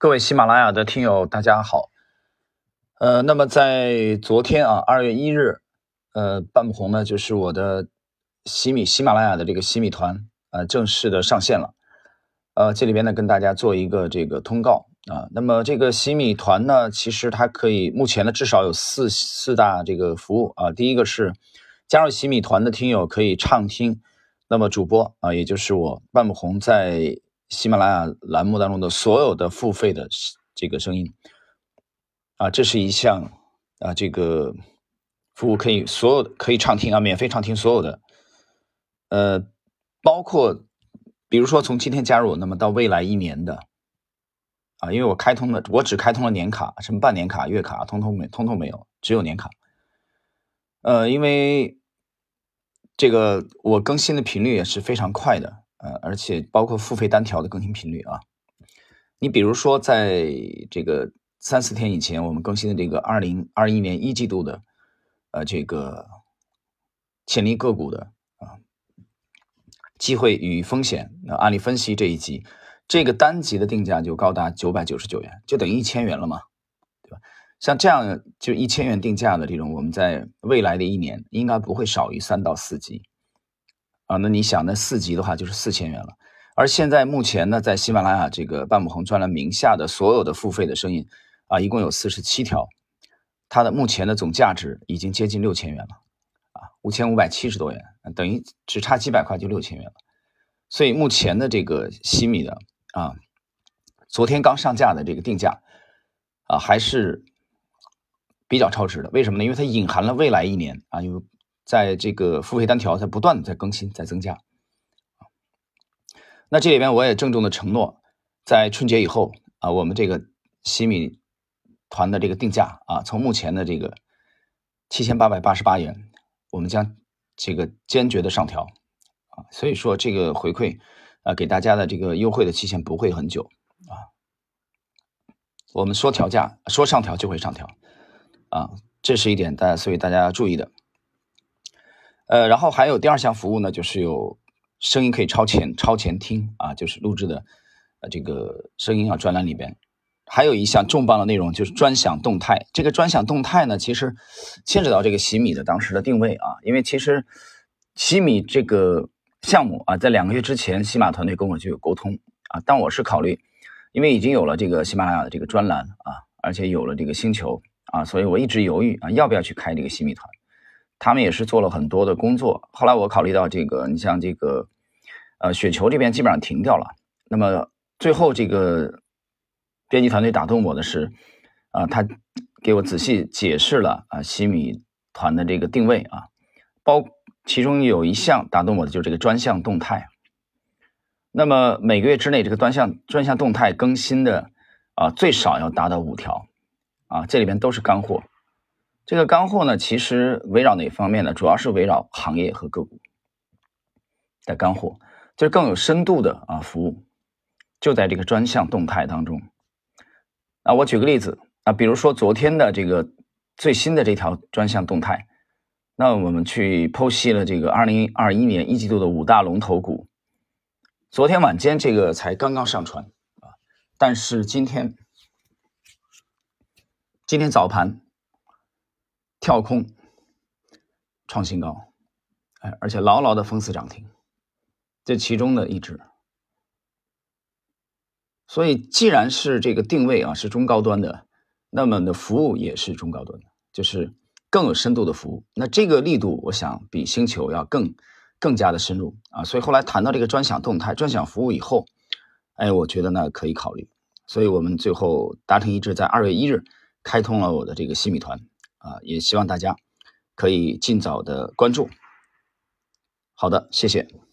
各位喜马拉雅的听友，大家好。呃，那么在昨天啊，二月一日，呃，半不红呢，就是我的喜米喜马拉雅的这个喜米团，呃，正式的上线了。呃，这里边呢，跟大家做一个这个通告啊。那么这个喜米团呢，其实它可以目前呢，至少有四四大这个服务啊。第一个是加入喜米团的听友可以畅听，那么主播啊，也就是我半不红在喜马拉雅栏目当中的所有的付费的这个声音。啊，这是一项啊，这个服务可以所有可以畅听啊，免费畅听所有的，呃，包括比如说从今天加入，那么到未来一年的啊，因为我开通了，我只开通了年卡，什么半年卡、月卡，通通没，通通没有，只有年卡。呃，因为这个我更新的频率也是非常快的，呃，而且包括付费单条的更新频率啊，你比如说在这个。三四天以前，我们更新的这个二零二一年一季度的，呃，这个潜力个股的啊，机会与风险那案例分析这一集，这个单集的定价就高达九百九十九元，就等于一千元了嘛，对吧？像这样就一千元定价的这种，我们在未来的一年应该不会少于三到四集啊。那你想，那四级的话就是四千元了。而现在目前呢，在喜马拉雅这个半亩红专栏名下的所有的付费的声音。啊，一共有四十七条，它的目前的总价值已经接近六千元了，啊，五千五百七十多元，等于只差几百块就六千元了。所以目前的这个西米的啊，昨天刚上架的这个定价啊，还是比较超值的。为什么呢？因为它隐含了未来一年啊，有在这个付费单条在不断的在更新在增加。那这里边我也郑重的承诺，在春节以后啊，我们这个西米。团的这个定价啊，从目前的这个七千八百八十八元，我们将这个坚决的上调啊，所以说这个回馈啊，给大家的这个优惠的期限不会很久啊。我们说调价，说上调就会上调啊，这是一点大家，所以大家要注意的。呃，然后还有第二项服务呢，就是有声音可以超前超前听啊，就是录制的呃这个声音啊专栏里边。还有一项重磅的内容就是专享动态。这个专享动态呢，其实牵扯到这个喜米的当时的定位啊。因为其实喜米这个项目啊，在两个月之前，喜马团队跟我就有沟通啊。但我是考虑，因为已经有了这个喜马拉雅的这个专栏啊，而且有了这个星球啊，所以我一直犹豫啊，要不要去开这个喜米团。他们也是做了很多的工作。后来我考虑到这个，你像这个呃雪球这边基本上停掉了，那么最后这个。编辑团队打动我的是，啊，他给我仔细解释了啊，西米团的这个定位啊，包其中有一项打动我的就是这个专项动态。那么每个月之内这个专项专项动态更新的啊，最少要达到五条啊，这里边都是干货。这个干货呢，其实围绕哪方面呢？主要是围绕行业和个股的干货，就是更有深度的啊服务，就在这个专项动态当中。啊，我举个例子啊，比如说昨天的这个最新的这条专项动态，那我们去剖析了这个二零二一年一季度的五大龙头股。昨天晚间这个才刚刚上传啊，但是今天今天早盘跳空创新高，哎，而且牢牢的封死涨停，这其中的一只。所以，既然是这个定位啊是中高端的，那么的服务也是中高端的，就是更有深度的服务。那这个力度，我想比星球要更更加的深入啊。所以后来谈到这个专享动态、专享服务以后，哎，我觉得呢可以考虑。所以我们最后达成一致，在二月一日开通了我的这个新米团啊，也希望大家可以尽早的关注。好的，谢谢。